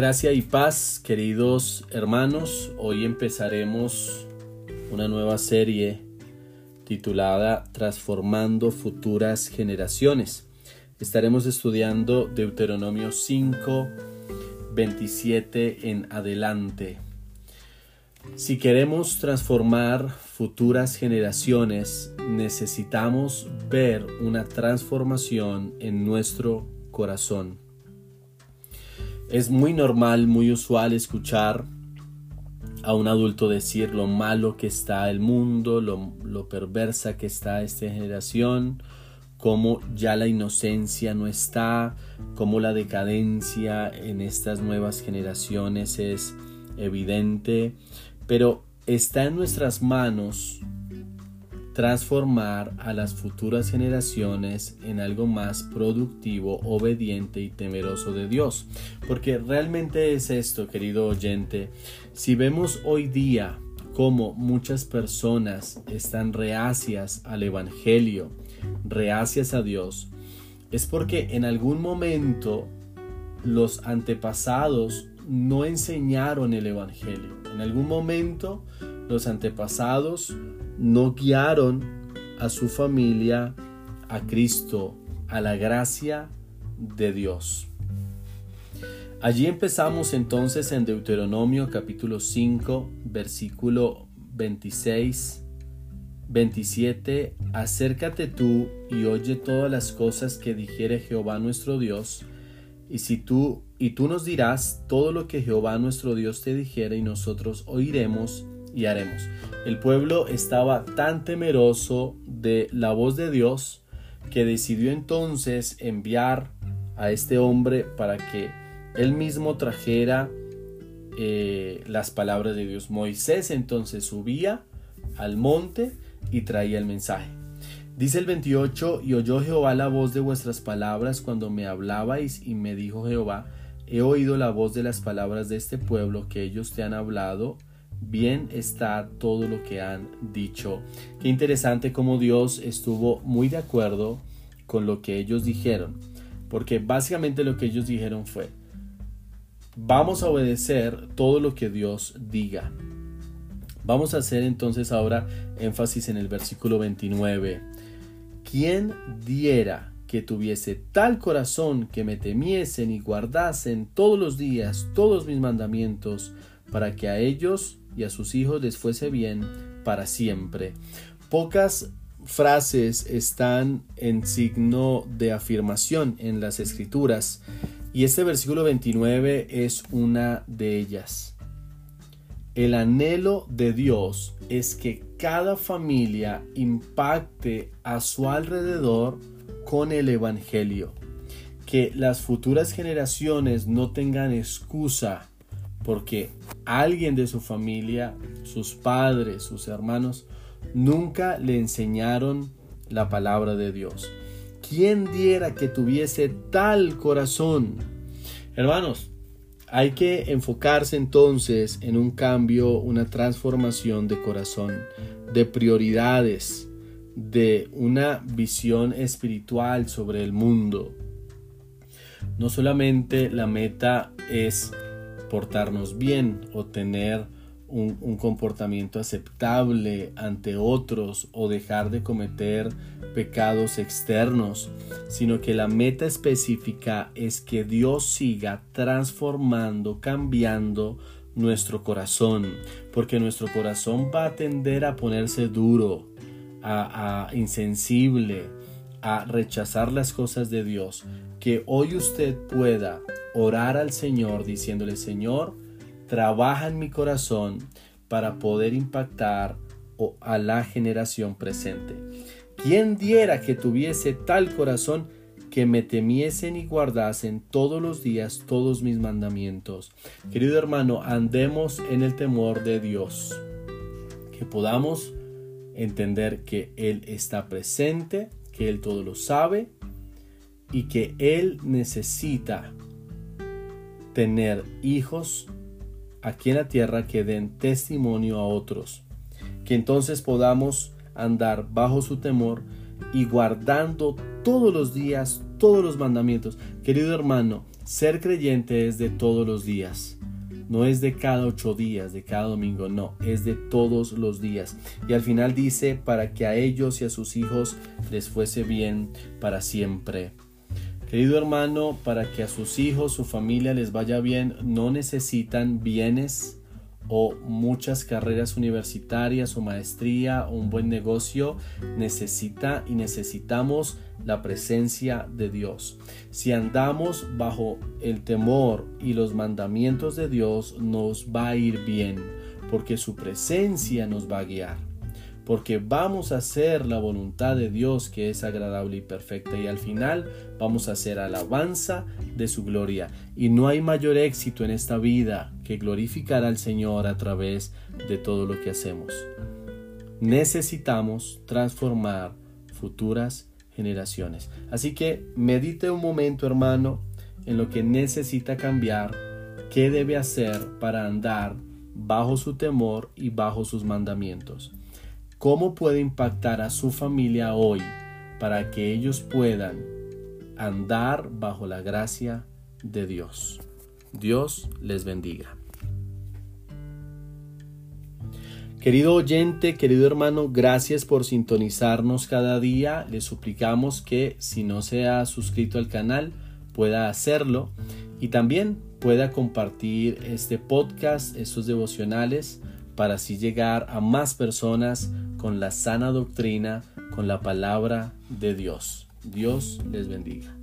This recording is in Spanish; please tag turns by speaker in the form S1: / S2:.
S1: Gracia y paz, queridos hermanos. Hoy empezaremos una nueva serie titulada Transformando futuras generaciones. Estaremos estudiando Deuteronomio 5, 27 en adelante. Si queremos transformar futuras generaciones, necesitamos ver una transformación en nuestro corazón. Es muy normal, muy usual escuchar a un adulto decir lo malo que está el mundo, lo, perversa que está esta generación, cómo ya la inocencia no está, cómo la decadencia en estas nuevas generaciones es evidente, pero está en nuestras manos transformar a las futuras generaciones en algo más productivo, obediente y temeroso de Dios. Porque realmente es esto, querido oyente. Si vemos hoy día cómo muchas personas están reacias al Evangelio, reacias a Dios, es porque en algún momento los antepasados no enseñaron el Evangelio. En algún momento los antepasados no guiaron a su familia a Cristo, a la gracia de Dios. Allí empezamos entonces en Deuteronomio capítulo 5, versículo 26, 27, acércate tú y oye todas las cosas que dijere Jehová nuestro Dios, y si tú y tú nos dirás todo lo que Jehová nuestro Dios te dijere y nosotros oiremos y haremos. El pueblo estaba tan temeroso de la voz de Dios que decidió entonces enviar a este hombre para que él mismo trajera eh, las palabras de Dios. Moisés entonces subía al monte y traía el mensaje. Dice el 28, y oyó Jehová la voz de vuestras palabras cuando me hablabais y me dijo Jehová, he oído la voz de las palabras de este pueblo que ellos te han hablado bien está todo lo que han dicho. Qué interesante como Dios estuvo muy de acuerdo con lo que ellos dijeron, porque básicamente lo que ellos dijeron fue, vamos a obedecer todo lo que Dios diga. Vamos a hacer entonces ahora énfasis en el versículo 29. ¿Quién diera que tuviese tal corazón que me temiesen y guardasen todos los días todos mis mandamientos, para que a ellos y a sus hijos les fuese bien para siempre. Pocas frases están en signo de afirmación en las escrituras y este versículo 29 es una de ellas. El anhelo de Dios es que cada familia impacte a su alrededor con el Evangelio, que las futuras generaciones no tengan excusa porque alguien de su familia, sus padres, sus hermanos, nunca le enseñaron la palabra de Dios. ¿Quién diera que tuviese tal corazón? Hermanos, hay que enfocarse entonces en un cambio, una transformación de corazón, de prioridades, de una visión espiritual sobre el mundo. No solamente la meta es portarnos bien o tener un, comportamiento aceptable ante otros o dejar de cometer pecados externos, sino que la meta específica es que Dios siga transformando, cambiando nuestro corazón, porque nuestro corazón va a tender a ponerse duro, a insensible, a rechazar las cosas de Dios, que hoy usted pueda orar al Señor diciéndole, Señor, trabaja en mi corazón para poder impactar a la generación presente. ¿Quién diera que tuviese tal corazón que me temiesen y guardasen todos los días todos mis mandamientos? Querido hermano, andemos en el temor de Dios, que podamos entender que Él está presente, que Él todo lo sabe y que Él necesita tener hijos aquí en la tierra que den testimonio a otros, que entonces podamos andar bajo su temor y guardando todos los días todos los mandamientos. Querido hermano, Ser creyente es de todos los días. No es de cada ocho días, de cada domingo, no, es de todos los días. Y al final dice, para que a ellos y a sus hijos les fuese bien para siempre. Querido hermano, para que a sus hijos, su familia les vaya bien, no necesitan bienes, o muchas carreras universitarias o maestría o un buen negocio, necesita y necesitamos la presencia de Dios. Si andamos bajo el temor y los mandamientos de Dios, nos va a ir bien, porque su presencia nos va a guiar porque vamos a hacer la voluntad de Dios que es agradable y perfecta y al final vamos a hacer alabanza de su gloria. Y no hay mayor éxito en esta vida que glorificar al Señor a través de todo lo que hacemos. Necesitamos transformar futuras generaciones. Así que medite un momento, hermano, en lo que necesita cambiar, qué debe hacer para andar bajo su temor y bajo sus mandamientos cómo puede impactar a su familia hoy para que ellos puedan andar bajo la gracia de Dios. Dios les bendiga. Querido oyente, querido hermano, gracias por sintonizarnos cada día. Le suplicamos que si no se ha suscrito al canal, pueda hacerlo y también pueda compartir este podcast, estos devocionales, para así llegar a más personas con la sana doctrina, con la palabra de Dios. Dios les bendiga.